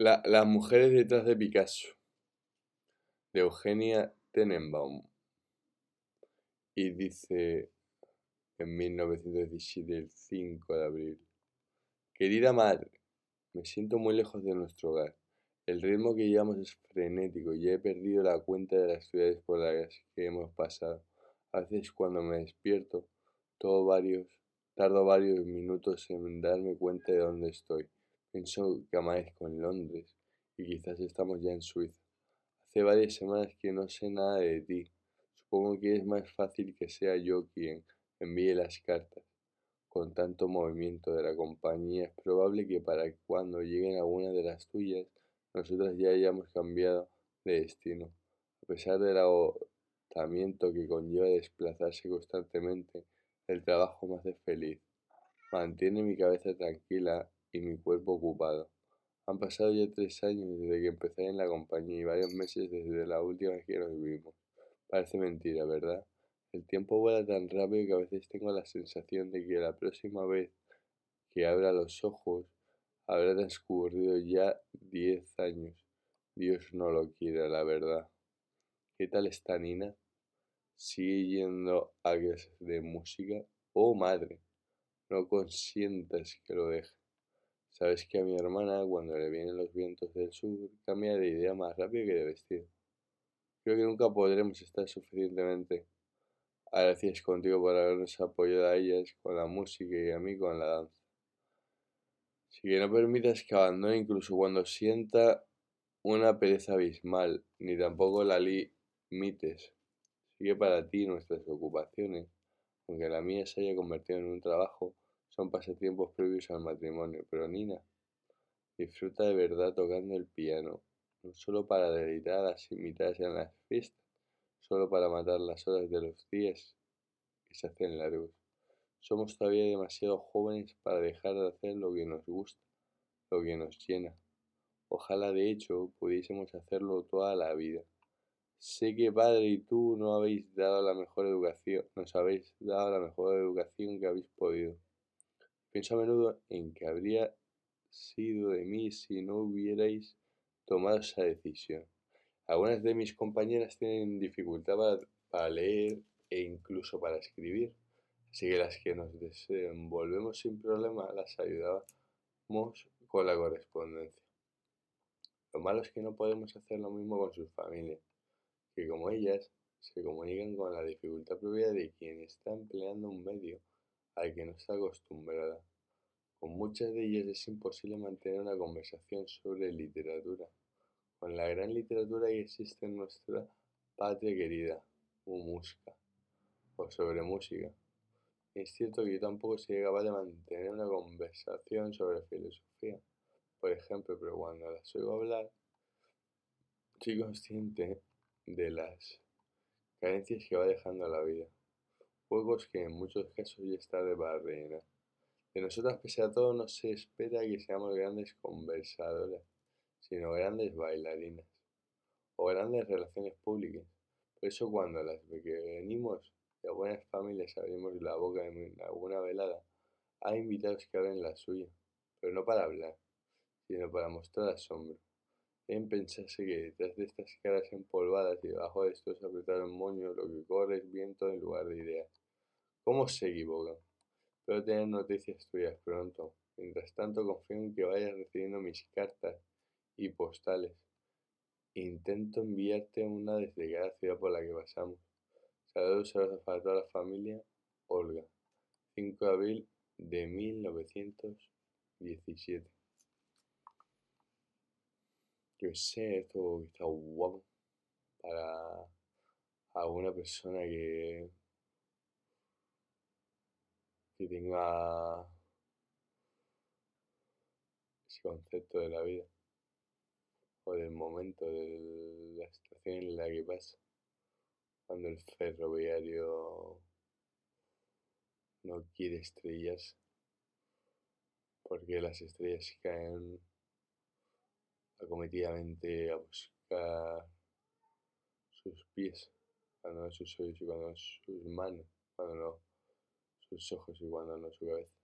La, las mujeres detrás de Picasso, de Eugenia Tenenbaum. Y dice en 1917, el 5 de abril, Querida madre, me siento muy lejos de nuestro hogar. El ritmo que llevamos es frenético y he perdido la cuenta de las ciudades por las que hemos pasado. A veces cuando me despierto, todo varios, tardo varios minutos en darme cuenta de dónde estoy. Pienso que amanezco en Londres y quizás estamos ya en Suiza. Hace varias semanas que no sé nada de ti. Supongo que es más fácil que sea yo quien envíe las cartas. Con tanto movimiento de la compañía es probable que para cuando lleguen algunas de las tuyas, nosotras ya hayamos cambiado de destino. A pesar del agotamiento que conlleva desplazarse constantemente, el trabajo me hace feliz. Mantiene mi cabeza tranquila y mi cuerpo ocupado. Han pasado ya tres años desde que empecé en la compañía y varios meses desde la última vez que nos vimos. Parece mentira, ¿verdad? El tiempo vuela tan rápido que a veces tengo la sensación de que la próxima vez que abra los ojos habrá transcurrido ya diez años. Dios no lo quiera, la verdad. ¿Qué tal está Nina? ¿Sigue yendo a clases de música? Oh, madre, no consientas que lo deje. Sabes que a mi hermana, cuando le vienen los vientos del sur, cambia de idea más rápido que de vestido. Creo que nunca podremos estar suficientemente agradecidas contigo por habernos apoyado a ellas con la música y a mí con la danza. Así que no permitas que abandone incluso cuando sienta una pereza abismal, ni tampoco la limites. Sigue para ti nuestras ocupaciones, aunque la mía se haya convertido en un trabajo son pasatiempos previos al matrimonio, pero Nina disfruta de verdad tocando el piano, no solo para deleitar a las invitadas en las fiestas, solo para matar las horas de los días que se hacen largos. Somos todavía demasiado jóvenes para dejar de hacer lo que nos gusta, lo que nos llena. Ojalá de hecho pudiésemos hacerlo toda la vida. Sé que padre y tú no habéis dado la mejor educación, nos habéis dado la mejor educación que habéis podido. Pienso a menudo en que habría sido de mí si no hubierais tomado esa decisión. Algunas de mis compañeras tienen dificultad para, leer e incluso para escribir, así que las que nos desenvolvemos sin problema las ayudamos con la correspondencia. Lo malo es que no podemos hacer lo mismo con sus familias, que como ellas se comunican con la dificultad propia de quien está empleando un medio al que no está acostumbrada. Con muchas de ellas es imposible mantener una conversación sobre literatura, con la gran literatura que existe en nuestra patria querida, música, o sobre música. Es cierto que yo tampoco soy capaz de mantener una conversación sobre filosofía, por ejemplo, pero cuando las oigo hablar, soy consciente de las carencias que va dejando la vida juegos que en muchos casos ya está de barrera. De nosotras, pese a todo, no se espera que seamos grandes conversadoras, sino grandes bailarinas o grandes relaciones públicas. Por eso cuando las que venimos de buenas familias abrimos la boca en alguna velada, hay invitados que abren la suya, pero no para hablar, sino para mostrar asombro. Deben pensarse que detrás de estas caras empolvadas y debajo de estos apretados moños lo que corre es viento en lugar de ideas. ¿Cómo se equivocan? Espero tener noticias tuyas pronto. Mientras tanto, confío en que vayas recibiendo mis cartas y postales. Intento enviarte una desde cada ciudad por la que pasamos. Saludos abrazos para toda la familia. Olga. 5 de abril de 1917. Yo sé, esto está guapo para alguna persona que que tenga ese concepto de la vida o del momento, de la situación en la que pasa, cuando el ferroviario no quiere estrellas porque las estrellas caen acometidamente a buscar sus pies, cuando no sus oídos y cuando no sus manos, cuando no sus ojos y cuando no su cabeza.